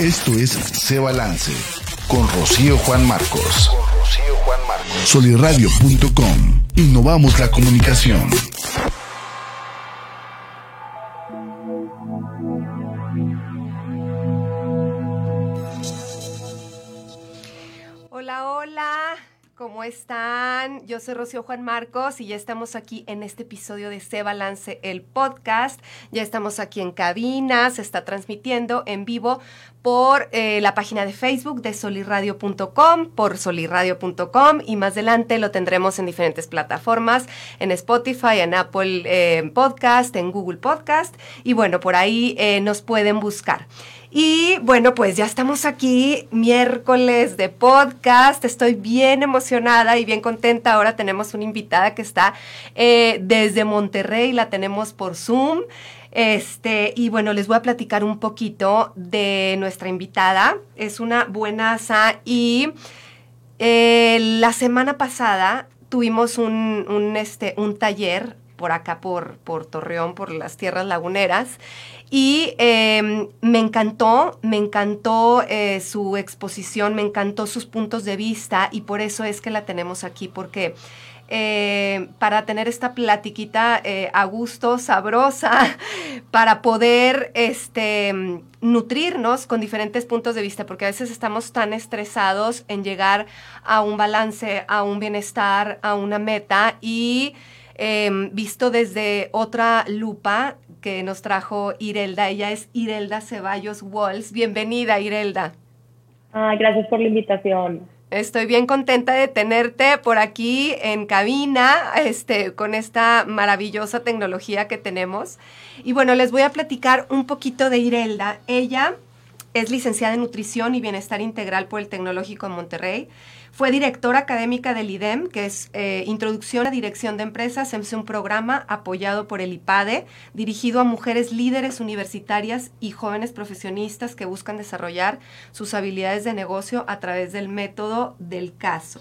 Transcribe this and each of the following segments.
Esto es Se Balance con Rocío Juan Marcos. Con Rocío Juan Marcos. Soliradio.com. Innovamos la comunicación. Yo soy Rocío Juan Marcos y ya estamos aquí en este episodio de Se Balance, el podcast. Ya estamos aquí en cabina, se está transmitiendo en vivo por eh, la página de Facebook de solirradio.com, por solirradio.com y más adelante lo tendremos en diferentes plataformas, en Spotify, en Apple eh, Podcast, en Google Podcast y bueno, por ahí eh, nos pueden buscar. Y bueno, pues ya estamos aquí, miércoles de podcast. Estoy bien emocionada y bien contenta. Ahora tenemos una invitada que está eh, desde Monterrey, la tenemos por Zoom. Este, y bueno, les voy a platicar un poquito de nuestra invitada. Es una buenaza y eh, la semana pasada tuvimos un, este, un taller por acá, por, por Torreón, por las tierras laguneras. Y eh, me encantó, me encantó eh, su exposición, me encantó sus puntos de vista y por eso es que la tenemos aquí, porque eh, para tener esta platiquita eh, a gusto, sabrosa, para poder este, nutrirnos con diferentes puntos de vista, porque a veces estamos tan estresados en llegar a un balance, a un bienestar, a una meta y eh, visto desde otra lupa que nos trajo Irelda. Ella es Irelda Ceballos Walls. Bienvenida, Irelda. Ay, gracias por la invitación. Estoy bien contenta de tenerte por aquí en cabina, este, con esta maravillosa tecnología que tenemos. Y bueno, les voy a platicar un poquito de Irelda. Ella es licenciada en Nutrición y Bienestar Integral por el Tecnológico de Monterrey. Fue directora académica del IDEM, que es eh, Introducción a Dirección de Empresas, es un programa apoyado por el IPADE, dirigido a mujeres líderes universitarias y jóvenes profesionistas que buscan desarrollar sus habilidades de negocio a través del método del caso.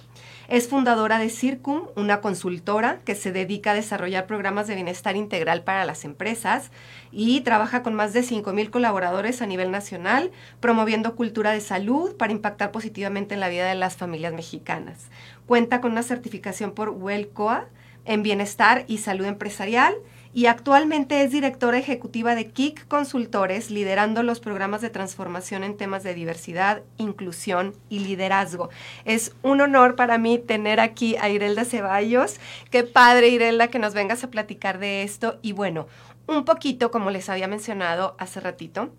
Es fundadora de Circum, una consultora que se dedica a desarrollar programas de bienestar integral para las empresas y trabaja con más de 5.000 colaboradores a nivel nacional, promoviendo cultura de salud para impactar positivamente en la vida de las familias mexicanas. Cuenta con una certificación por WellCoa en bienestar y salud empresarial y actualmente es directora ejecutiva de KIC Consultores, liderando los programas de transformación en temas de diversidad, inclusión y liderazgo. Es un honor para mí tener aquí a Irelda Ceballos. Qué padre, Irelda, que nos vengas a platicar de esto. Y bueno, un poquito, como les había mencionado hace ratito,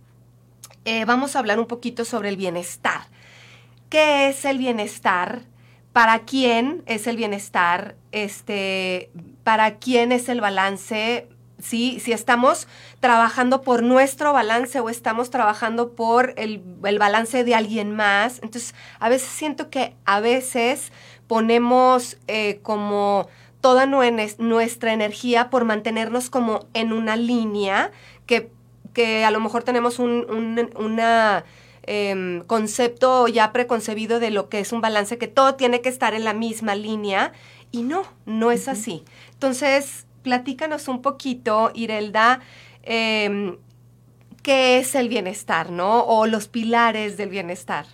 eh, vamos a hablar un poquito sobre el bienestar. ¿Qué es el bienestar? ¿Para quién es el bienestar? Este, ¿Para quién es el balance? ¿Sí? Si estamos trabajando por nuestro balance o estamos trabajando por el, el balance de alguien más. Entonces, a veces siento que a veces ponemos eh, como toda nuestra energía por mantenernos como en una línea que, que a lo mejor tenemos un, un una, eh, concepto ya preconcebido de lo que es un balance, que todo tiene que estar en la misma línea y no, no es así. Entonces, platícanos un poquito, Irelda, eh, qué es el bienestar, ¿no? O los pilares del bienestar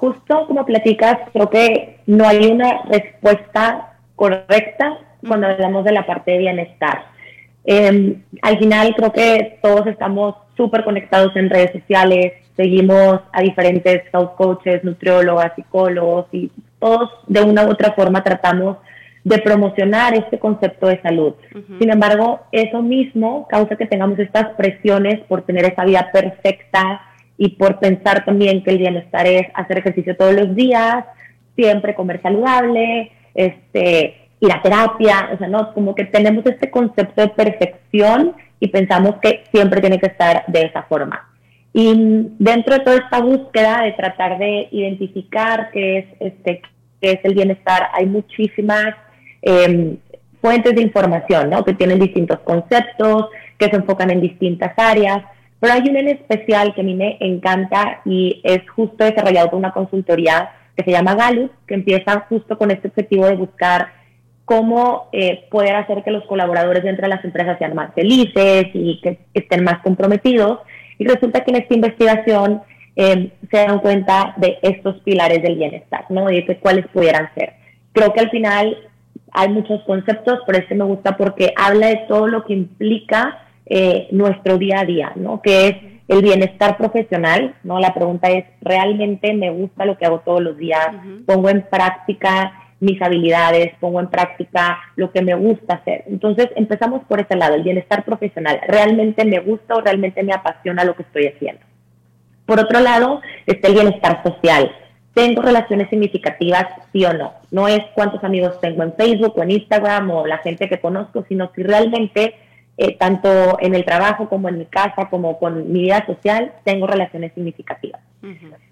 justo como platicas, creo que no hay una respuesta correcta cuando hablamos de la parte de bienestar. Eh, al final creo que todos estamos súper conectados en redes sociales, seguimos a diferentes health coaches, nutriólogas, psicólogos y todos de una u otra forma tratamos de promocionar este concepto de salud. Sin embargo, eso mismo causa que tengamos estas presiones por tener esa vida perfecta, y por pensar también que el bienestar es hacer ejercicio todos los días, siempre comer saludable, este, ir a terapia, o sea, no, como que tenemos este concepto de perfección y pensamos que siempre tiene que estar de esa forma. Y dentro de toda esta búsqueda de tratar de identificar qué es, este, qué es el bienestar, hay muchísimas em, fuentes de información, ¿no? Que tienen distintos conceptos, que se enfocan en distintas áreas. Pero hay un en especial que a mí me encanta y es justo desarrollado por una consultoría que se llama Gallup, que empieza justo con este objetivo de buscar cómo eh, poder hacer que los colaboradores dentro de las empresas sean más felices y que estén más comprometidos. Y resulta que en esta investigación eh, se dan cuenta de estos pilares del bienestar, ¿no? Y de cuáles pudieran ser. Creo que al final hay muchos conceptos, pero este me gusta porque habla de todo lo que implica eh, nuestro día a día, ¿no? Que es el bienestar profesional, ¿no? La pregunta es, ¿realmente me gusta lo que hago todos los días? ¿Pongo en práctica mis habilidades? ¿Pongo en práctica lo que me gusta hacer? Entonces, empezamos por ese lado, el bienestar profesional. ¿Realmente me gusta o realmente me apasiona lo que estoy haciendo? Por otro lado, está el bienestar social. ¿Tengo relaciones significativas, sí o no? No es cuántos amigos tengo en Facebook o en Instagram o la gente que conozco, sino si realmente eh, tanto en el trabajo como en mi casa, como con mi vida social, tengo relaciones significativas.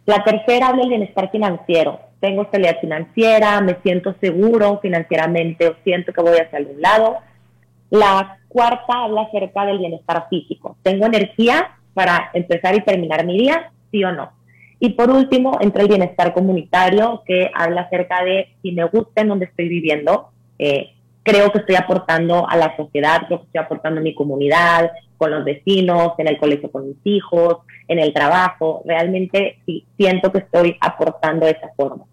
La tercera habla del bienestar financiero. Tengo estabilidad financiera, me siento seguro financieramente o siento que voy hacia algún lado. La cuarta habla acerca del bienestar físico. ¿Tengo energía para empezar y terminar mi día? Sí o no. Y por último, entra el bienestar comunitario, que habla acerca de si me gusta en donde estoy viviendo, eh, creo que estoy aportando a la sociedad, creo que estoy aportando a mi comunidad, con los vecinos, en el colegio con mis hijos, en el trabajo. Realmente sí, siento que estoy aportando de esa forma.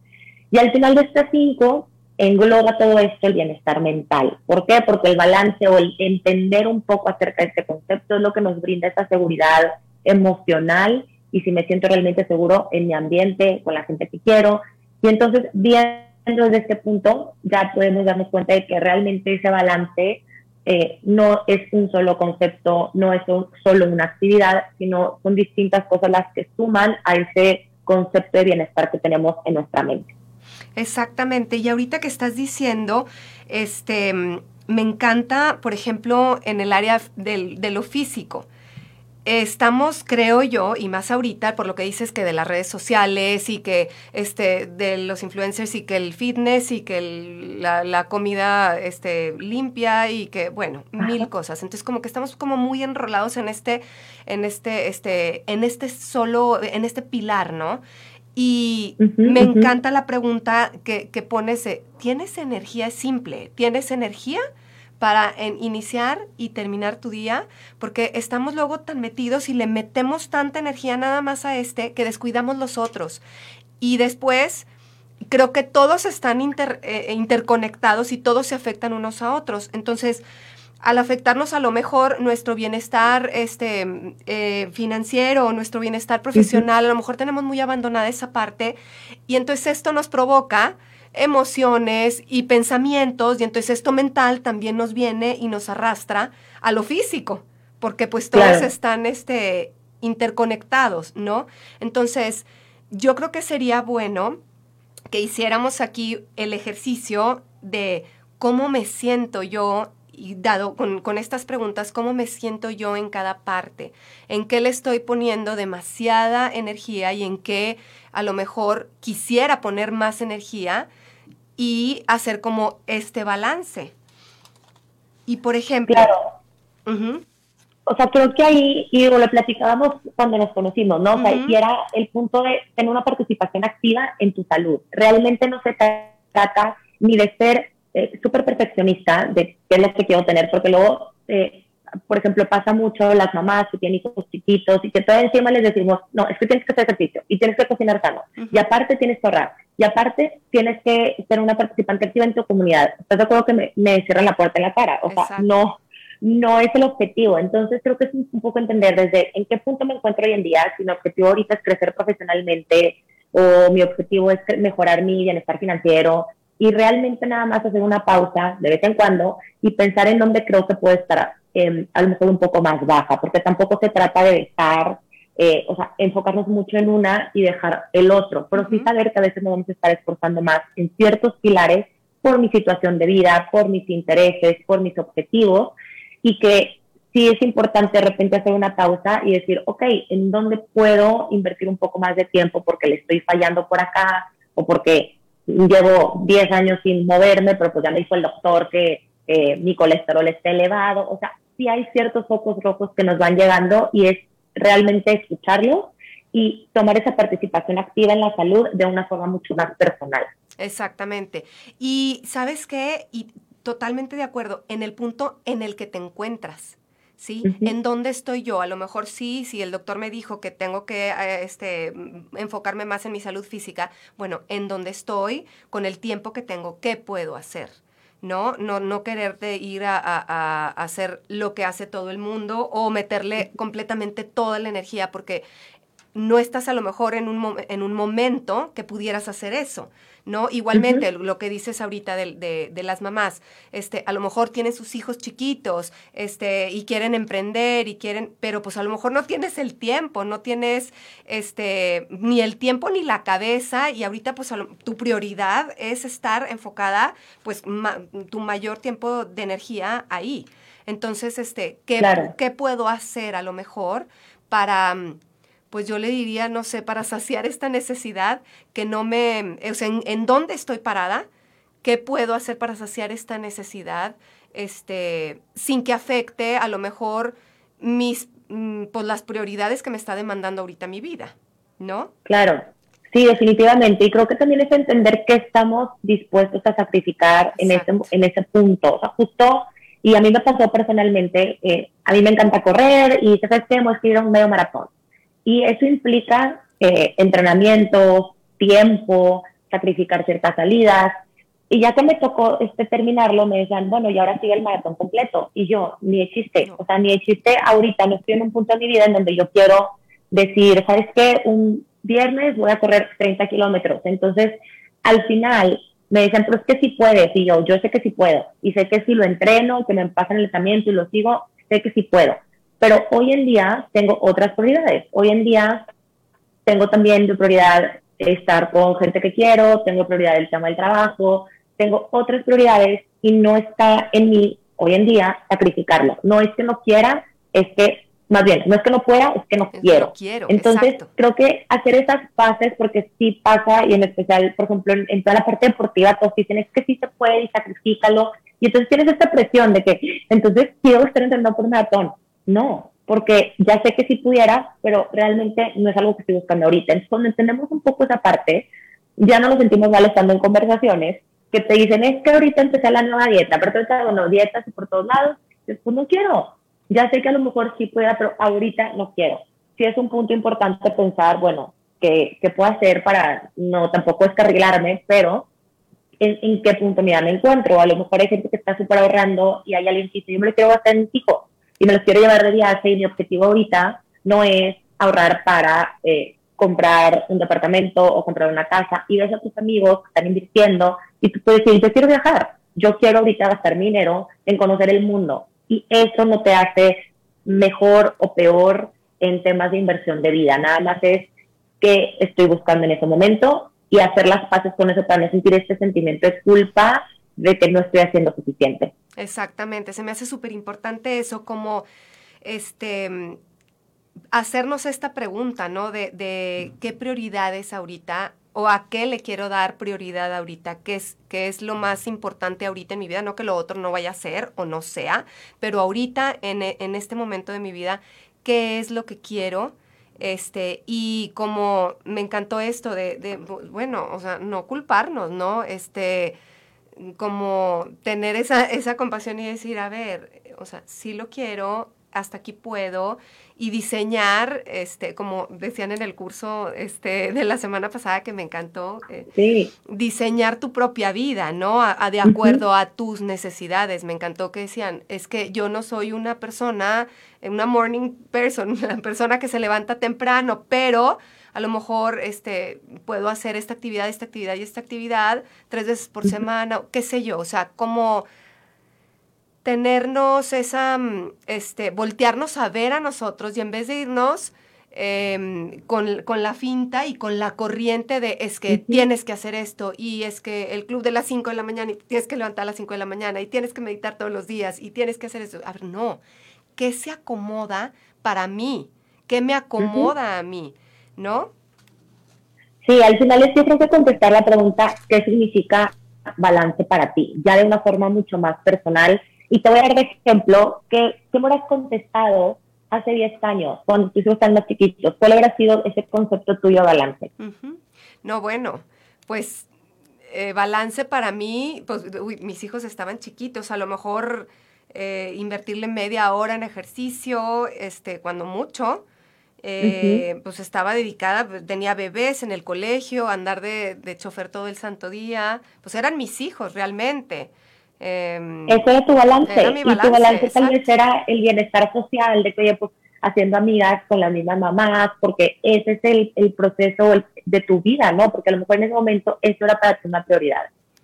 Y al final de estas cinco, engloba todo esto el bienestar mental. ¿Por qué? Porque el balance o el entender un poco acerca de este concepto es lo que nos brinda esa seguridad emocional y si me siento realmente seguro en mi ambiente, con la gente que quiero. Y entonces, bien desde este punto ya podemos darnos cuenta de que realmente ese balance eh, no es un solo concepto, no es solo una actividad, sino son distintas cosas las que suman a ese concepto de bienestar que tenemos en nuestra mente. Exactamente. Y ahorita que estás diciendo, este, me encanta, por ejemplo, en el área de lo físico estamos, creo yo, y más ahorita, por lo que dices que de las redes sociales y que este, de los influencers y que el fitness y que la, comida este, limpia y que, bueno, mil cosas. Entonces, como que estamos como muy enrolados en este, en este, este, en este solo, en este pilar, ¿no? Y me encanta la pregunta que, que pones, ¿tienes energía? simple, ¿tienes energía? Para iniciar y terminar tu día, porque estamos luego tan metidos y le metemos tanta energía nada más a este que descuidamos los otros. Y después creo que todos están eh, interconectados y todos se afectan unos a otros. Entonces, al afectarnos a lo mejor nuestro bienestar este, eh, financiero, nuestro bienestar profesional, a lo mejor tenemos muy abandonada esa parte y entonces esto nos provoca emociones y pensamientos, y entonces esto mental también nos viene y nos arrastra a lo físico, porque pues todos están este, interconectados, ¿no? Entonces, yo creo que sería bueno que hiciéramos aquí el ejercicio de cómo me siento yo y dado con, con, estas preguntas, cómo me siento yo en cada parte, en qué le estoy poniendo demasiada energía y en qué a lo mejor quisiera poner más energía y hacer como este balance. Y por ejemplo... Claro. O sea, creo que ahí, y lo platicábamos cuando nos conocimos, ¿no? O sea, y era el punto de tener una participación activa en tu salud. Realmente no se trata ni de ser eh, súper perfeccionista de qué es lo que quiero tener, porque luego eh, por ejemplo, pasa mucho las mamás que tienen hijos chiquitos y que todo encima les decimos, no, es que tienes que hacer ejercicio y tienes que cocinar sano y aparte tienes que ahorrar y aparte tienes que ser una participante activa en tu comunidad. ¿Estás de acuerdo que me, me cierran la puerta en la cara? O sea, no, no es el objetivo. Entonces creo que es un, poco entender desde en qué punto me encuentro hoy en día, si mi objetivo ahorita es crecer profesionalmente o mi objetivo es mejorar mi bienestar financiero y realmente nada más hacer una pausa de vez en cuando y pensar en dónde creo que puedo estar Em, a lo mejor un poco más baja, porque tampoco se trata de dejar, eh, o sea, enfocarnos mucho en una y dejar el otro, pero sí saber que a veces nos vamos a estar esforzando más en ciertos pilares por mi situación de vida, por mis intereses, por mis objetivos, y que sí es importante de repente hacer una pausa y decir, ok, ¿en dónde puedo invertir un poco más de tiempo porque le estoy fallando por acá o porque llevo 10 años sin moverme, pero pues ya me dijo el doctor que eh, mi colesterol está elevado? O sea, sí hay ciertos focos rojos que nos van llegando y es realmente escucharlos y tomar esa participación activa en la salud de una forma mucho más personal. Exactamente. Y sabes qué, y totalmente de acuerdo, en el punto en el que te encuentras. ¿sí? ¿En dónde estoy yo? A lo mejor sí, si el doctor me dijo que tengo que eh, este, enfocarme más en mi salud física, bueno, ¿en dónde estoy? Con el tiempo que tengo, ¿qué puedo hacer? ¿No? No, no quererte ir a, hacer lo que hace todo el mundo o meterle completamente toda la energía, porque no estás a lo mejor en un, en un momento que pudieras hacer eso, ¿no? Igualmente, lo que dices ahorita de, de, las mamás, este, a lo mejor tienen sus hijos chiquitos, este, y quieren emprender y quieren, pero pues a lo mejor no tienes el tiempo, no tienes, este, ni el tiempo ni la cabeza, y ahorita pues tu prioridad es estar enfocada, pues, tu mayor tiempo de energía ahí. Entonces, este, ¿qué, ¿qué puedo hacer a lo mejor para pues yo le diría, no sé, para saciar esta necesidad que no me, o sea, en, dónde estoy parada, qué puedo hacer para saciar esta necesidad, este, sin que afecte a lo mejor mis, mm, pues las prioridades que me está demandando ahorita mi vida, ¿no? Claro, sí, definitivamente. Y creo que también es entender qué estamos dispuestos a sacrificar en ese, en ese punto. O sea, justo, y a mí me pasó personalmente, eh, a mí me encanta correr y, ¿sabes qué? Hemos escrito un medio maratón. Y eso implica eh, entrenamientos, tiempo, sacrificar ciertas salidas. Y ya que me tocó este, terminarlo, me decían, bueno, y ahora sigue el maratón completo. Y yo, ni existe. O sea, ni existe ahorita. No estoy en un punto de mi vida en donde yo quiero decir, ¿sabes qué? Un viernes voy a correr 30 kilómetros. Entonces, al final, me decían, pero es que sí puedes. Y yo, yo sé que sí puedo. Y sé que si lo entreno, que me pasan el entrenamiento y lo sigo, sé que sí puedo. Pero hoy en día tengo otras prioridades. Hoy en día tengo también de prioridad estar con gente que quiero, tengo prioridad el tema del trabajo, tengo otras prioridades y no está en mí hoy en día sacrificarlo. No es que no quiera, es que, más bien, no es que no pueda, es que no quiero. quiero. Entonces, creo que hacer esas bases, porque sí pasa, y en especial, por ejemplo, en, toda la parte deportiva, todos dicen, es que sí se puede y sacrifícalo. Y entonces tienes esta presión de que, entonces, quiero estar entrenando por maratón no, porque ya sé que si pudiera, pero realmente no es algo que estoy buscando ahorita. Entonces, cuando entendemos un poco esa parte, ya no nos sentimos mal estando en conversaciones que te dicen, es que ahorita empecé la nueva dieta, pero ahorita, bueno, dietas y por todos lados, después no quiero. Ya sé que a lo mejor sí pueda, pero ahorita no quiero. Sí es un punto importante pensar, bueno, ¿qué, qué puedo hacer para no tampoco descarrilarme, pero en, qué punto me encuentro? A lo mejor hay gente que está súper ahorrando y hay alguien que dice, yo me lo quiero gastar en mi hijo y me los quiero llevar de viaje y mi objetivo ahorita no es ahorrar para eh, comprar un departamento o comprar una casa. Y ves a tus amigos que están invirtiendo y tú puedes decir, yo quiero viajar, yo quiero ahorita gastar mi dinero en conocer el mundo y eso no te hace mejor o peor en temas de inversión de vida, nada más es que estoy buscando en ese momento y hacer las paces con eso para no sentir este sentimiento de culpa de que no estoy haciendo suficiente. Exactamente, se me hace súper importante eso, como este hacernos esta pregunta, ¿no? De, de, qué prioridades ahorita o a qué le quiero dar prioridad ahorita, qué es, qué es lo más importante ahorita en mi vida, no que lo otro no vaya a ser o no sea, pero ahorita en, en este momento de mi vida, qué es lo que quiero. Este, y como me encantó esto de, de bueno, o sea, no culparnos, ¿no? Este, como tener esa, esa compasión y decir, a ver, o sea, sí lo quiero, hasta aquí puedo, y diseñar, este, como decían en el curso este, de la semana pasada que me encantó, eh, diseñar tu propia vida, ¿no? A, de acuerdo a tus necesidades. Me encantó que decían, es que yo no soy una persona, una morning person, una persona que se levanta temprano, pero a lo mejor este, puedo hacer esta actividad, esta actividad y esta actividad tres veces por semana, qué sé yo, o sea, como tenernos esa, mm, este, voltearnos a ver a nosotros y en vez de irnos em, con, la finta y con la corriente de es que tienes que hacer esto y es que el club de las 5 de la mañana y tienes que levantar a las 5 de la mañana y tienes que meditar todos los días y tienes que hacer eso. A ver, no, ¿qué se acomoda para mí? ¿Qué me acomoda a mí? ¿No? Sí, al final es yo creo que contestar la pregunta, ¿qué significa balance para ti? Ya de una forma mucho más personal. Y te voy a dar de ejemplo que, ¿qué me hubieras contestado hace 10 años, cuando tus hijos están más chiquitos? ¿Cuál hubiera sido ese concepto tuyo de balance? No, bueno, pues eh, balance para mí, pues mis hijos estaban chiquitos, a lo mejor eh, invertirle media hora en ejercicio, este, cuando mucho. Eh, pues estaba dedicada, pues, tenía bebés en el colegio, andar de, de chofer todo el santo día, pues eran mis hijos realmente. Em, Eso era tu balance. y tu balance tal vez era el bienestar social, de que, oye, pues haciendo amigas con las mismas mamás, porque ese es el, el proceso de tu vida, ¿no? Porque a lo mejor en ese momento eso era para ti una prioridad.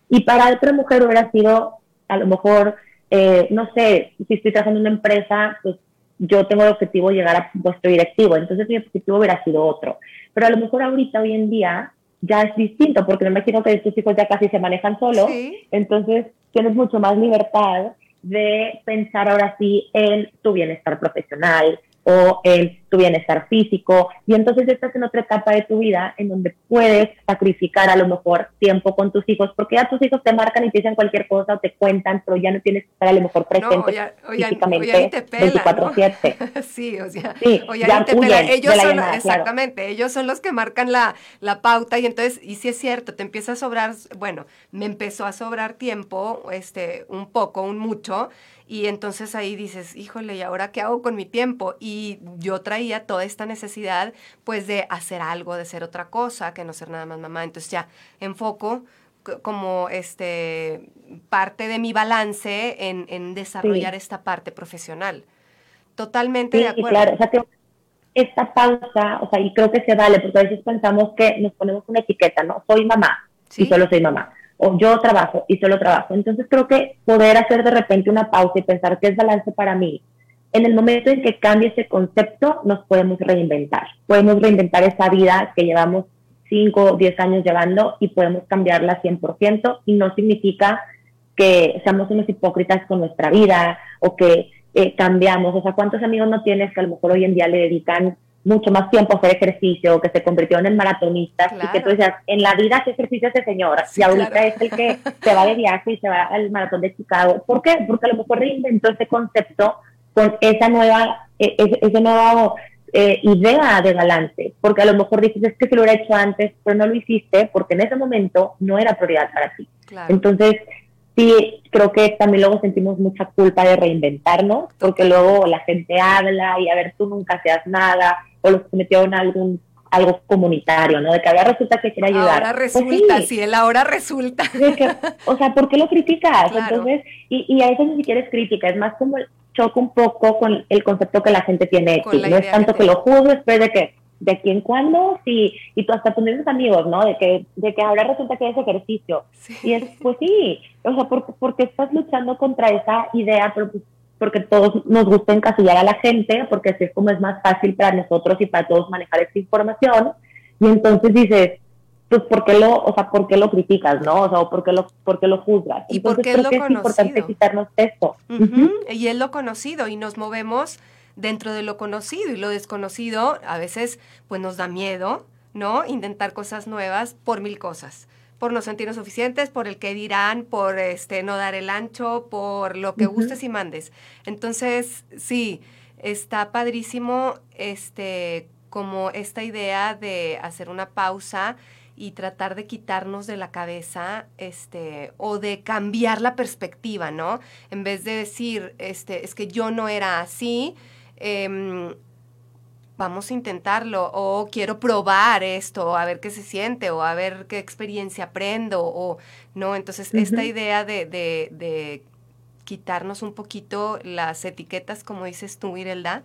Y para otra mujer hubiera sido, a lo mejor, eh, no sé, si estoy trabajando en una empresa, pues yo tengo el objetivo de llegar a puesto directivo, entonces mi objetivo hubiera sido otro. Pero a lo mejor ahorita, hoy en día, ya es distinto, porque me imagino que tus hijos ya casi se manejan solos, entonces tienes mucho más libertad de pensar ahora sí en tu bienestar profesional, o en tu bienestar físico. Y entonces estás en otra etapa de tu vida en donde puedes sacrificar a lo mejor tiempo con tus hijos, porque ya tus hijos te marcan y te dicen cualquier cosa o te cuentan, pero ya no tienes que estar a lo mejor presente no, ya, físicamente 24/7. sí, o sea, sí, ya te pela. Ellos son, exactamente, ellos son los que marcan la, la pauta y entonces, y si es cierto, te empieza a sobrar, bueno, me empezó a sobrar tiempo, este, un poco, un mucho, y entonces ahí dices, híjole, ¿y ahora qué hago con mi tiempo? Y yo traía toda esta necesidad, pues, de hacer algo, de ser otra cosa, que no ser nada más mamá. Entonces ya enfoco como este parte de mi balance en, desarrollar esta parte profesional. Totalmente de acuerdo. Claro, o sea que esta pausa, o sea, y creo que se vale, porque a veces pensamos que nos ponemos una etiqueta, ¿no? Soy mamá, y solo soy mamá o yo trabajo y solo trabajo. Entonces creo que poder hacer de repente una pausa y pensar qué es balance para mí, en el momento en que cambie ese concepto, nos podemos reinventar. Podemos reinventar esa vida que llevamos 5 o 10 años llevando y podemos cambiarla 100% y no significa que seamos unos hipócritas con nuestra vida o que eh, cambiamos. O sea, ¿cuántos amigos no tienes que a lo mejor hoy en día le dedican mucho más tiempo hacer ejercicio, que se convirtieron en maratonistas y que tú decías, en la vida hace ejercicio ese señor y ahorita es el que se va de viaje y se va al maratón de Chicago. ¿Por qué? Porque a lo mejor reinventó ese concepto con esa nueva, e, esa nueva eh, idea de balance, porque a lo mejor dices, es que se lo hubiera hecho antes, pero no lo hiciste porque en ese momento no era prioridad para ti. Entonces, sí, creo que también luego sentimos mucha culpa de reinventarnos, porque luego la gente habla y a ver, tú nunca hacías nada, o los que metieron algún algo comunitario, ¿no? De que ahora resulta que quiere ayudar. Ahora pues resulta, sí. el ahora resulta. o sea, ¿por qué lo criticas? Entonces, y, y, a veces ni siquiera es crítica, es más como choca un poco con el concepto que la gente tiene de ti. No es tanto que, lo juzgues, pero de que de quién cuándo, sí, y tú hasta tus mismos amigos, ¿no? De que, de que ahora resulta que es ejercicio. Y es, pues sí, o sea, porque, porque estás luchando contra esa idea, pero pues porque todos nos gusta encasillar a la gente, porque así es como es más fácil para nosotros y para todos manejar esta información. Y entonces dices, pues, ¿por qué lo, o sea, ¿por qué lo criticas, no? O sea, ¿por qué lo, por qué lo juzgas? Y porque es lo conocido. importante quitarnos esto. Y es lo conocido, y nos movemos dentro de lo conocido, y lo desconocido a veces, pues, nos da miedo, ¿no? Intentar cosas nuevas por mil cosas por no sentirnos suficientes, por el que dirán, por este no dar el ancho, por lo que gustes y mandes. Entonces, sí, está padrísimo este como esta idea de hacer una pausa y tratar de quitarnos de la cabeza este o de cambiar la perspectiva, ¿no? En vez de decir, este, es que yo no era así, eh, vamos a intentarlo, o quiero probar esto, a ver qué se siente, o a ver qué experiencia aprendo, o no. Entonces, esta idea de, de, quitarnos un poquito las etiquetas, como dices tú, Irelda,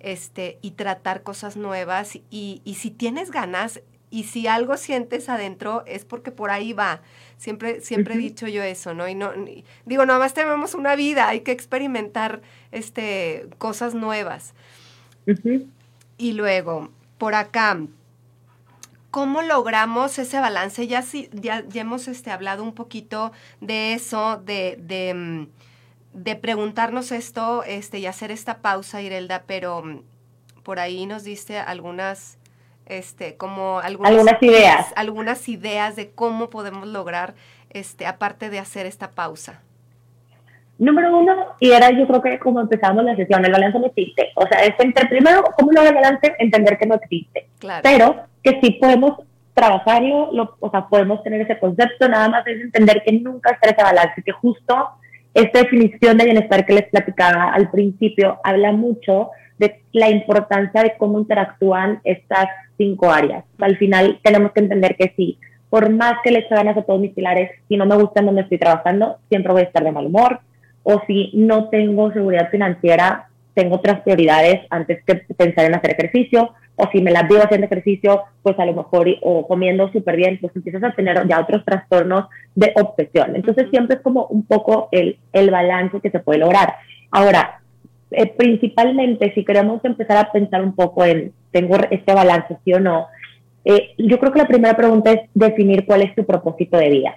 este, y tratar cosas nuevas. Y, y si tienes ganas, y si algo sientes adentro, es porque por ahí va. Siempre, siempre he dicho yo eso, ¿no? Y no, digo, nada más tenemos una vida, hay que experimentar este, cosas nuevas. Y luego, por acá, ¿cómo logramos ese balance? Ya, sí, ya, hemos este, hablado un poquito de eso, de, de, mm, de, preguntarnos esto este, y hacer esta pausa, Irelda, pero mm, por ahí nos diste algunas, este, como algunas, algunas ideas. Algunas ideas de cómo podemos lograr, este, aparte de hacer esta pausa. Número uno, y era yo creo que como empezamos la sesión, el balance no existe. O sea, es entre primero, ¿cómo el balance? Entender que no existe. Pero que sí podemos trabajarlo, lo, o sea, podemos tener ese concepto, nada más es entender que nunca está ese balance, que justo esta definición de bienestar que les platicaba al principio habla mucho de la importancia de cómo interactúan estas cinco áreas. Al final tenemos que entender que sí, por más que le eche ganas a todos mis pilares, si no me gusta en donde estoy trabajando, siempre voy a estar de mal humor, o si no tengo seguridad financiera, tengo otras prioridades antes que pensar en hacer ejercicio, o si me la vivo haciendo ejercicio, pues a lo mejor, o comiendo súper bien, pues empiezas a tener ya otros trastornos de obsesión. Entonces siempre es como un poco el, el balance que se puede lograr. Ahora, eh, principalmente si queremos empezar a pensar un poco en, ¿tengo este balance, sí o no? Eh, yo creo que la primera pregunta es definir cuál es tu propósito de vida.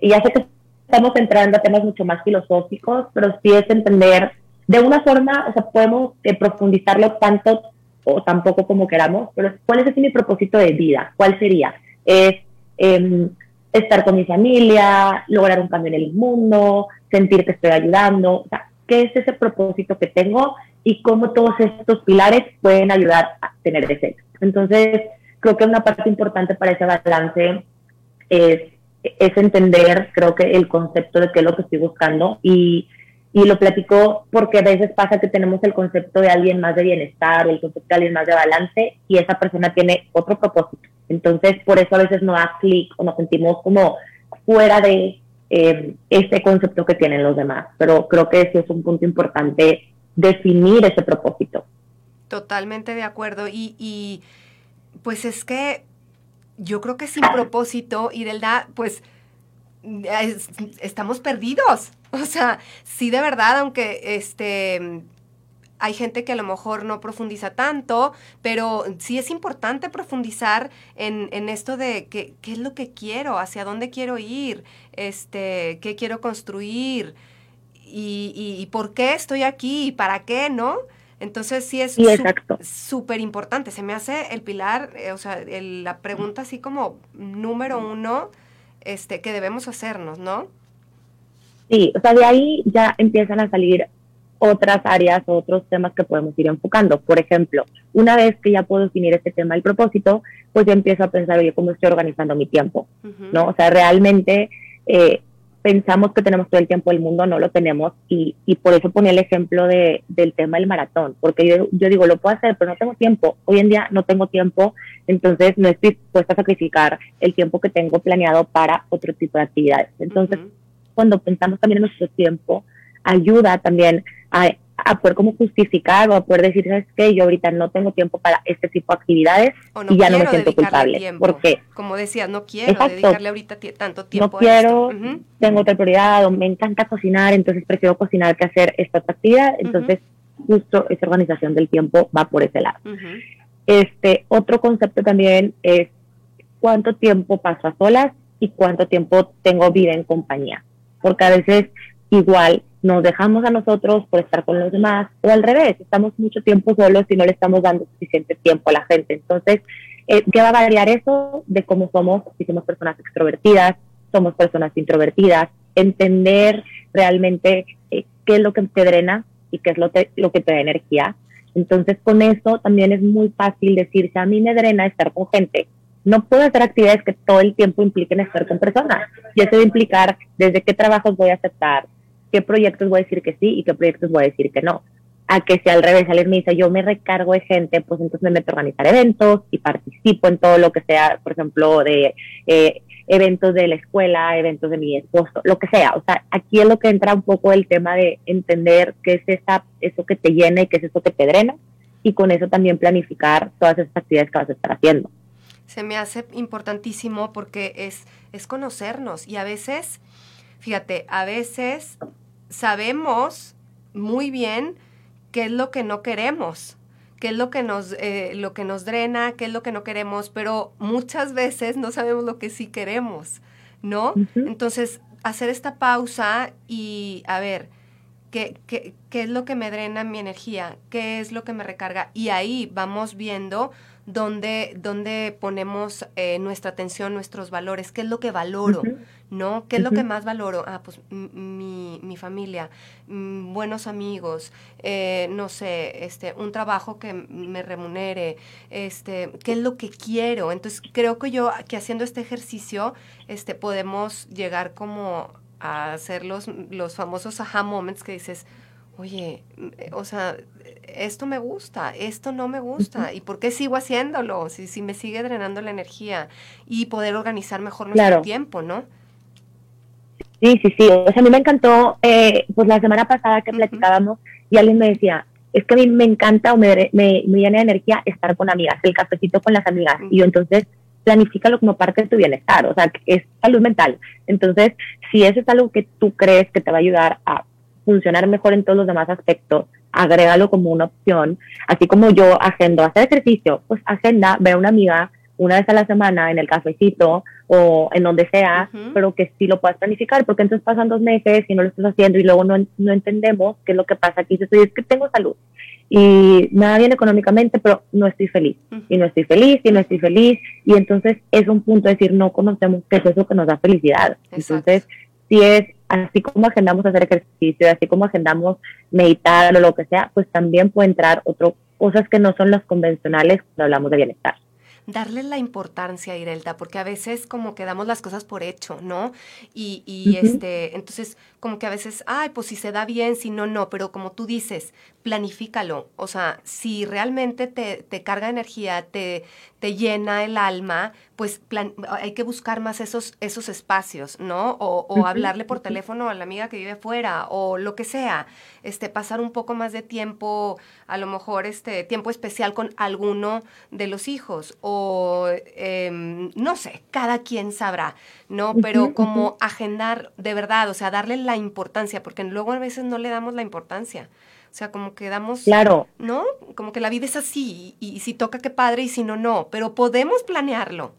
Y ya sé que estamos entrando a temas mucho más filosóficos, pero sí es entender de una forma, o sea, podemos eh, profundizarlo tanto o tampoco como queramos, pero ¿cuál es mi propósito de vida? ¿Cuál sería? Es em, estar con mi familia, lograr un cambio en el mundo, sentir que estoy ayudando. O sea, ¿qué es ese propósito que tengo y cómo todos estos pilares pueden ayudar a tener ese Entonces, creo que una parte importante para ese balance es, es entender, creo que el concepto de qué es lo que estoy buscando y y lo platico porque a veces pasa que tenemos el concepto de alguien más de bienestar o el concepto de alguien más de balance y esa persona tiene otro propósito. Entonces, por eso a veces no da clic o nos sentimos como fuera de eh, ese concepto que tienen los demás. Pero creo que sí es un punto importante definir ese propósito. Totalmente de acuerdo. Y, y pues es que yo creo que sin propósito, y verdad, pues estamos perdidos. O sea, sí de verdad, aunque este hay gente que a lo mejor no profundiza tanto, pero sí es importante profundizar en, en esto de qué, qué es lo que quiero, hacia dónde quiero ir, este, qué quiero construir y, y, por qué estoy aquí y para qué, ¿no? Entonces sí es súper importante. Se me hace el pilar, eh, o sea, la pregunta así como número uno este, que debemos hacernos, ¿no? Sí, o sea, de ahí ya empiezan a salir otras áreas, otros temas que podemos ir enfocando. Por ejemplo, una vez que ya puedo definir este tema del propósito, pues ya empiezo a pensar, oye, ¿cómo estoy organizando mi tiempo? ¿No? O sea, realmente eh, pensamos que tenemos todo el tiempo del mundo, no lo tenemos, y, y por eso ponía el ejemplo de, del tema del maratón, porque yo, yo digo, lo puedo hacer, pero no tengo tiempo. Hoy en día no tengo tiempo, entonces no estoy dispuesta a sacrificar el tiempo que tengo planeado para otro tipo de actividades. Entonces, cuando pensamos también en nuestro tiempo, ayuda también a a poder como justificar o a poder decir, ¿sabes qué? Yo ahorita no tengo tiempo para este tipo de actividades y ya no me siento culpable. Porque, como decías, no quiero dedicarle ahorita tanto tiempo. No quiero, tengo otra prioridad o me encanta cocinar, entonces prefiero cocinar que hacer esta otra actividad. Entonces, justo esa organización del tiempo va por ese lado. Este, otro concepto también es cuánto tiempo paso a solas y cuánto tiempo tengo vida en compañía. Porque a veces igual nos dejamos a nosotros por estar con los demás, o al revés, estamos mucho tiempo solos y no le estamos dando suficiente tiempo a la gente. Entonces, eh, ¿qué va a variar eso de cómo somos? Si somos personas extrovertidas, somos personas introvertidas, entender realmente eh, qué es lo que te drena y qué es lo, que te da energía. Entonces, con eso también es muy fácil decir, si a mí me drena estar con gente, no puedo hacer actividades que todo el tiempo impliquen estar con personas. Y eso va a implicar desde qué trabajos voy a aceptar, qué proyectos voy a decir que sí y qué proyectos voy a decir que no. A que si al revés alguien me dice, yo me recargo de gente, pues entonces me meto a organizar eventos y participo en todo lo que sea, por ejemplo, de eh, eventos de la escuela, eventos de mi esposo, lo que sea. O sea, aquí es lo que entra un poco el tema de entender qué es esa, eso que te llena y qué es eso que te drena y con eso también planificar todas esas actividades que vas a estar haciendo. Se me hace importantísimo porque es, es conocernos y a veces, fíjate, a veces sabemos muy bien qué es lo que no queremos, qué es lo que nos, eh, lo que nos drena, qué es lo que no queremos, pero muchas veces no sabemos lo que sí queremos, ¿no? Entonces, hacer esta pausa y a ver, ¿qué, qué, qué es lo que me drena mi energía? ¿Qué es lo que me recarga? Y ahí vamos viendo dónde, dónde ponemos eh, nuestra atención, nuestros valores, qué es lo que valoro, ¿no? ¿Qué es lo que más valoro? Ah, pues mi, mi familia, mm, buenos amigos, eh, no sé, este, un trabajo que me remunere, este, ¿qué es lo que quiero? Entonces, creo que yo, que haciendo este ejercicio, este, podemos llegar como a hacer los, los famosos aha moments que dices, oye, eh, o sea, esto me gusta, esto no me gusta, ¿y por qué sigo haciéndolo? Si, si me sigue drenando la energía y poder organizar mejor nuestro tiempo, ¿no? Sí, sí, sí. O sea, a mí me encantó, eh, pues la semana pasada que platicábamos y alguien me decía, es que a mí me encanta o me, me, me llena de energía estar con amigas, el cafecito con las amigas. Y yo entonces planifícalo como parte de tu bienestar, o sea, es salud mental. Entonces, si eso es algo que tú crees que te va a ayudar a funcionar mejor en todos los demás aspectos, agrégalo como una opción, así como yo agendo hacer ejercicio, pues agenda ver a una amiga una vez a la semana en el cafecito o en donde sea, pero que sí lo puedas planificar, porque entonces pasan dos meses y no lo estás haciendo y luego no, no entendemos qué es lo que pasa aquí. Dices, es que tengo salud y nada bien económicamente, pero no estoy feliz, y no estoy feliz, y no estoy feliz, y entonces es un punto de decir, no conocemos qué es eso que nos da felicidad. Entonces, si es así como agendamos hacer ejercicio, así como agendamos meditar o lo que sea, pues también puede entrar otras cosas que no son las convencionales cuando hablamos de bienestar darle la importancia, Irelta, porque a veces como que damos las cosas por hecho, ¿no? Y, y este, entonces como que a veces, ay, pues si se da bien, si no, no, pero como tú dices, planifícalo, o sea, si realmente te, te carga energía, te, te llena el alma, pues hay que buscar más esos, esos espacios, ¿no? O, hablarle por teléfono a la amiga que vive afuera, o lo que sea, este, pasar un poco más de tiempo, a lo mejor este, tiempo especial con alguno de los hijos, o em, no sé, cada quien sabrá, ¿no? Pero como agendar de verdad, o sea, darle la importancia, porque luego a veces no le damos la importancia. O sea, como que damos, claro. ¿no? Como que la vida es así y, si toca, qué padre y si no, no. Pero podemos planearlo.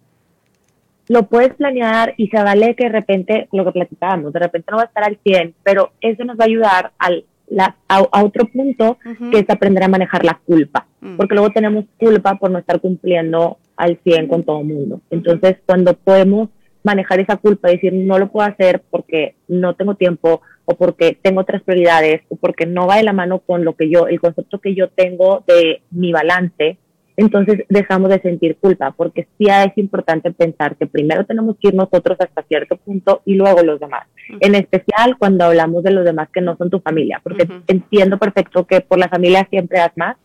Lo puedes planear y se vale que de repente, lo que platicábamos, de repente no va a estar al 100, pero eso nos va a ayudar al, la, a, otro punto que es aprender a manejar la culpa. Mm. Porque luego tenemos culpa por no estar cumpliendo al 100 con todo el mundo. Entonces, cuando podemos manejar esa culpa decir no lo puedo hacer porque no tengo tiempo o porque tengo otras prioridades o porque no va de la mano con lo que yo, el concepto que yo tengo de mi balance, entonces dejamos de sentir culpa, porque sí es importante pensar que primero tenemos que ir nosotros hasta cierto punto y luego los demás. En especial cuando hablamos de los demás que no son tu familia, porque entiendo perfecto que por la familia siempre das más,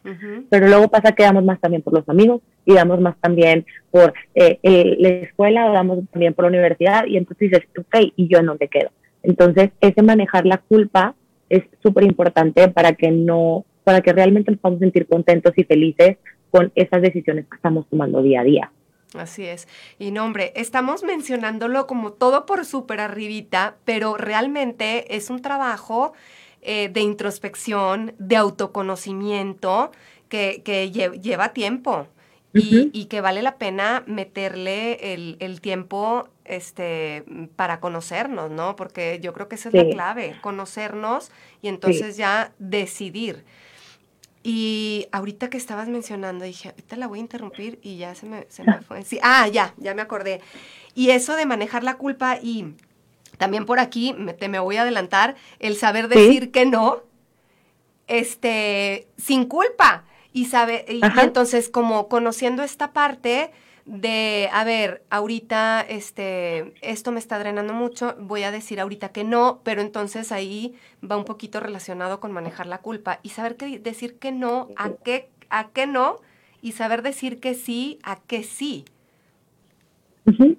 pero luego pasa que damos más también por los amigos y damos más también por eh, la escuela o damos también por la universidad y entonces dices, ok, ¿y yo en dónde quedo? Entonces, ese manejar la culpa es súper importante para que no, para que realmente nos podamos sentir contentos y felices con esas decisiones que estamos tomando día a día. Así es. Y no, hombre, estamos mencionándolo como todo por súper arribita, pero realmente es un trabajo eh, de introspección, de autoconocimiento, que, que lleva tiempo y, que vale la pena meterle el, el, tiempo este, para conocernos, ¿no? Porque yo creo que esa es la clave, conocernos y entonces ya decidir. Y ahorita que estabas mencionando, dije, ahorita la voy a interrumpir y ya se me, se me fue. Sí, ah, ya, ya me acordé. Y eso de manejar la culpa y también por aquí, me, te me voy a adelantar, el saber decir que no, este, sin culpa. Y sabe, y, entonces como conociendo esta parte de, a ver, ahorita este, esto me está drenando mucho, voy a decir ahorita que no, pero entonces ahí va un poquito relacionado con manejar la culpa y saber que, decir que no, a qué, a qué no, y saber decir que sí, a qué sí.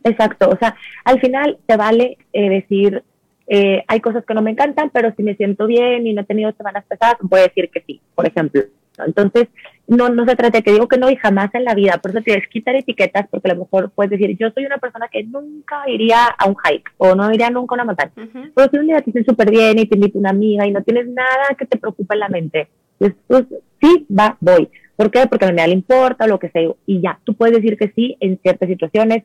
exacto, o sea, al final te vale eh, decir, eh, hay cosas que no me encantan, pero si me siento bien y no he tenido semanas pesadas, voy a decir que sí, por ejemplo. Entonces, no, no se trata de que digo que no y jamás en la vida, por eso tienes que quitar etiquetas, porque a lo mejor puedes decir, yo soy una persona que nunca iría a un hike o no iría nunca a una montaña. Pero si un día te sientes súper bien y te invita una amiga y no tienes nada que te preocupe en la mente, pues, pues sí, va, voy. ¿Por qué? Porque a mí le importa o lo que sea. Y ya, tú puedes decir que sí en ciertas situaciones,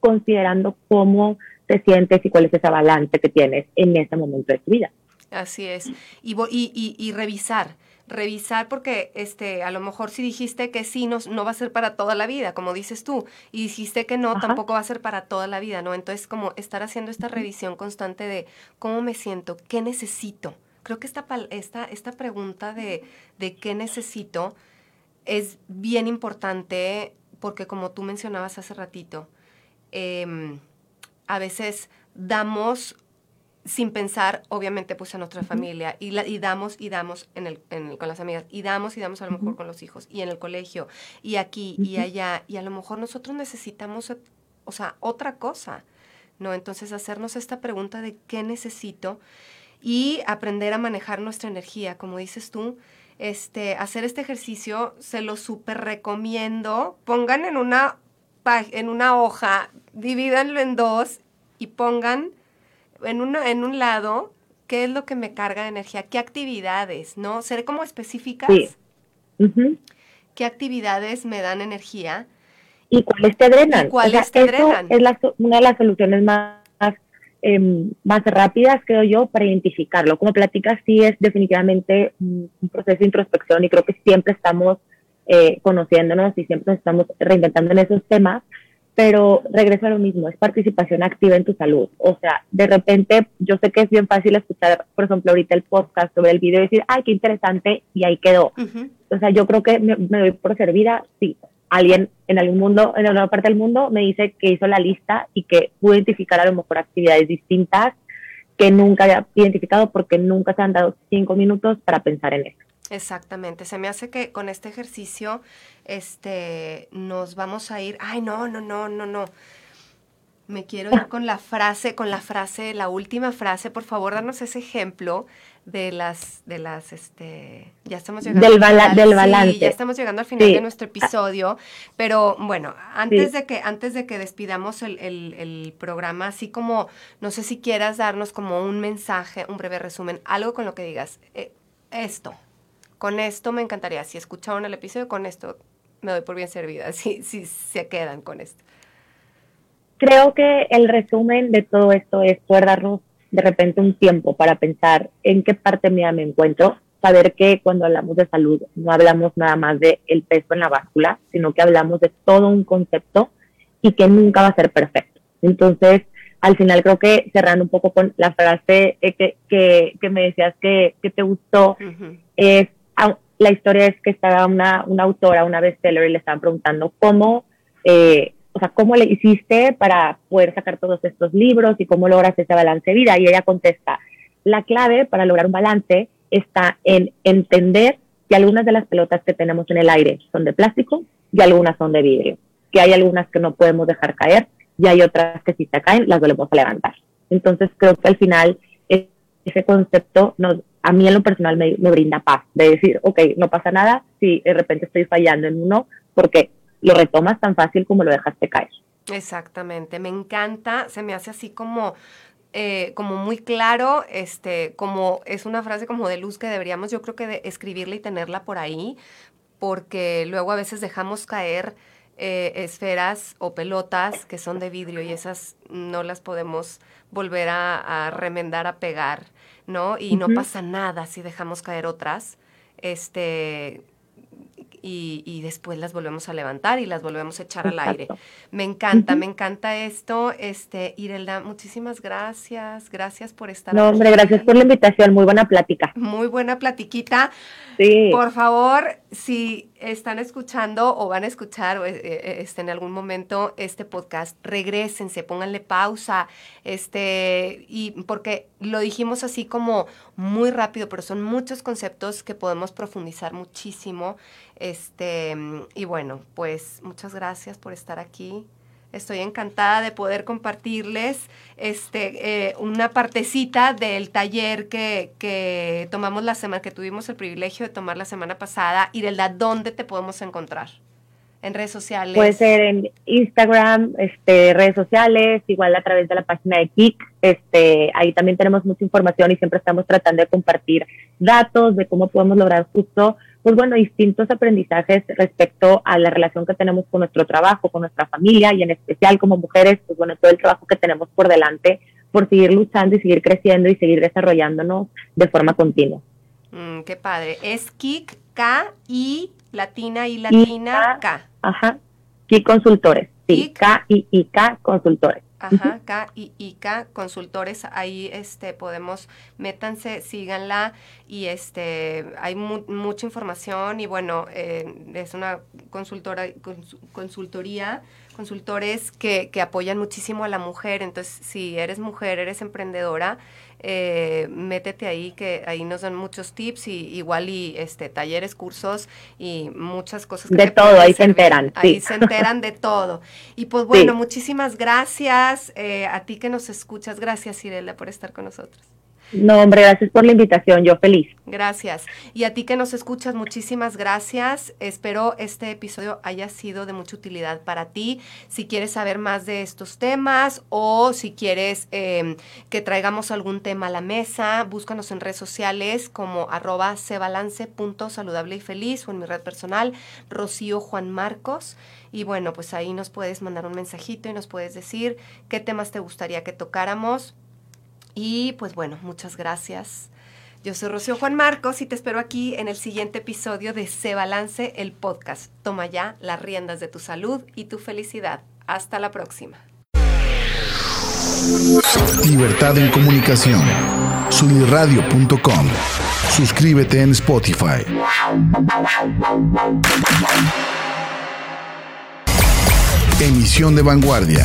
considerando cómo te sientes y cuál es ese balance que tienes en ese momento de tu vida. Así es. Y, y, y, y revisar revisar porque este a lo mejor si dijiste que sí no, no va a ser para toda la vida, como dices tú, y dijiste que no, tampoco va a ser para toda la vida, ¿no? Entonces como estar haciendo esta revisión constante de cómo me siento, qué necesito. Creo que esta, esta, esta pregunta de, de qué necesito es bien importante porque como tú mencionabas hace ratito, em, a veces damos sin pensar, obviamente, pues en nuestra familia y, la, y damos y damos en el, con las amigas y damos y damos a lo mejor con los hijos y en el colegio y aquí y allá y a lo mejor nosotros necesitamos, o sea, otra cosa, ¿no? Entonces hacernos esta pregunta de qué necesito y aprender a manejar nuestra energía, como dices tú, este, hacer este ejercicio, se lo súper recomiendo. Pongan en una, en una hoja, divídanlo en dos y pongan en, una, en un lado qué es lo que me carga de energía, qué actividades, ¿no? Seré como específicas. Sí. ¿Qué actividades me dan energía? ¿Y cuáles te drenan? ¿Cuáles te drenan? Es una de las soluciones más Em, más rápidas, creo yo, para identificarlo. Como platicas, sí es definitivamente un, proceso de introspección y creo que siempre estamos eh, conociéndonos y siempre nos estamos reinventando en esos temas, pero regreso a lo mismo, es participación activa en tu salud. O sea, de repente, yo sé que es bien fácil escuchar, por ejemplo, ahorita el podcast sobre el video y decir, ay, qué interesante, y ahí quedó. O sea, yo creo que me, me doy por servida, sí, alguien en algún mundo, en alguna parte del mundo, me dice que hizo la lista y que pudo identificar a lo mejor actividades distintas que nunca había identificado porque nunca se han dado cinco minutos para pensar en eso. Exactamente, se me hace que con este ejercicio este, nos vamos a ir, ay, no, no, no, no, no, me quiero ir con la frase, con la frase, la última frase, por favor, danos ese ejemplo de las, de las, este, ya estamos llegando del, al, del balance. ya estamos llegando al final de nuestro episodio, pero bueno, antes de que, antes de que despidamos el, el, programa, así como, no sé si quieras darnos como un mensaje, un breve resumen, algo con lo que digas, eh, esto, con esto me encantaría, si escucharon el episodio, con esto me doy por bien servida, si, si se quedan con esto. Creo que el resumen de todo esto es poder darnos de repente un tiempo para pensar en qué parte mía me encuentro, saber que cuando hablamos de salud no hablamos nada más de el peso en la báscula, sino que hablamos de todo un concepto y que nunca va a ser perfecto. Entonces, al final creo que cerrando un poco con la frase eh, que, que, que me decías que, que te gustó, es, la historia es que estaba una, una autora, una bestseller, y le estaban preguntando cómo eh, o sea, ¿cómo le hiciste para poder sacar todos estos libros y cómo logras ese balance de vida? Y ella contesta, la clave para lograr un balance está en entender que algunas de las pelotas que tenemos en el aire son de plástico y algunas son de vidrio, que hay algunas que no podemos dejar caer y hay otras que si se caen las volvemos a levantar. Entonces creo que al final ese concepto nos, a mí en lo personal me, brinda paz, de decir, ok, no pasa nada si de repente estoy fallando en uno, porque lo retomas tan fácil como lo dejaste caer. Exactamente, me encanta, se me hace así como eh, como muy claro, este, como es una frase como de luz que deberíamos, yo creo que de escribirla y tenerla por ahí, porque luego a veces dejamos caer eh, esferas o pelotas que son de vidrio y esas no las podemos volver a, remendar, a pegar, ¿no? Y no pasa nada si dejamos caer otras. Este, y, después las volvemos a levantar y las volvemos a echar al aire. Me encanta, me encanta esto. Este, Irelda, muchísimas gracias. Gracias por estar No, hombre, gracias por la invitación. Muy buena plática. Muy buena platiquita. Sí. Por favor, si están escuchando o van a escuchar o, eh, eh, este, en algún momento este podcast, regresense, pónganle pausa, este, y porque lo dijimos así como muy rápido, pero son muchos conceptos que podemos profundizar muchísimo. Este, y bueno, pues muchas gracias por estar aquí. Estoy encantada de poder compartirles este, eh, una partecita del taller que, que, tomamos la semana, que tuvimos el privilegio de tomar la semana pasada y de la dónde te podemos encontrar en redes sociales. Puede ser en Instagram, este, redes sociales, igual a través de la página de Kik. Este, ahí también tenemos mucha información y siempre estamos tratando de compartir datos de cómo podemos lograr justo pues bueno, distintos aprendizajes respecto a la relación que tenemos con nuestro trabajo, con nuestra familia y en especial como mujeres, pues bueno, todo el trabajo que tenemos por delante por seguir luchando y seguir creciendo y seguir desarrollándonos de forma continua. Mm, qué padre. Es KIK, K, I, latina y latina, K. Ajá. KIK Consultores. Sí, K, I, I, K Consultores. Ajá, K y ICA Consultores, ahí este podemos, métanse, síganla y este hay mucha información y bueno, eh, es una consultora, consultoría consultores que, que apoyan muchísimo a la mujer. Entonces, si eres mujer, eres emprendedora, eh, métete ahí, que ahí nos dan muchos tips y igual y este talleres, cursos y muchas cosas. de todo, ahí se enteran. Ahí se enteran de todo. Y pues bueno, muchísimas gracias eh, a ti que nos escuchas. Gracias, Irela, por estar con nosotros. No, hombre, gracias por la invitación, yo feliz. Gracias. Y a ti que nos escuchas, muchísimas gracias. Espero este episodio haya sido de mucha utilidad para ti. Si quieres saber más de estos temas o si quieres em, que traigamos algún tema a la mesa, búscanos en redes sociales como arroba cebalance.saludable y feliz o en mi red personal, Rocío Juan Marcos. Y bueno, pues ahí nos puedes mandar un mensajito y nos puedes decir qué temas te gustaría que tocáramos y pues bueno, muchas gracias. Yo soy Rocío Juan Marcos y te espero aquí en el siguiente episodio de Se Balance el podcast. Toma ya las riendas de tu salud y tu felicidad. Hasta la próxima. Libertad en comunicación. Suscríbete en Spotify. Emisión de vanguardia.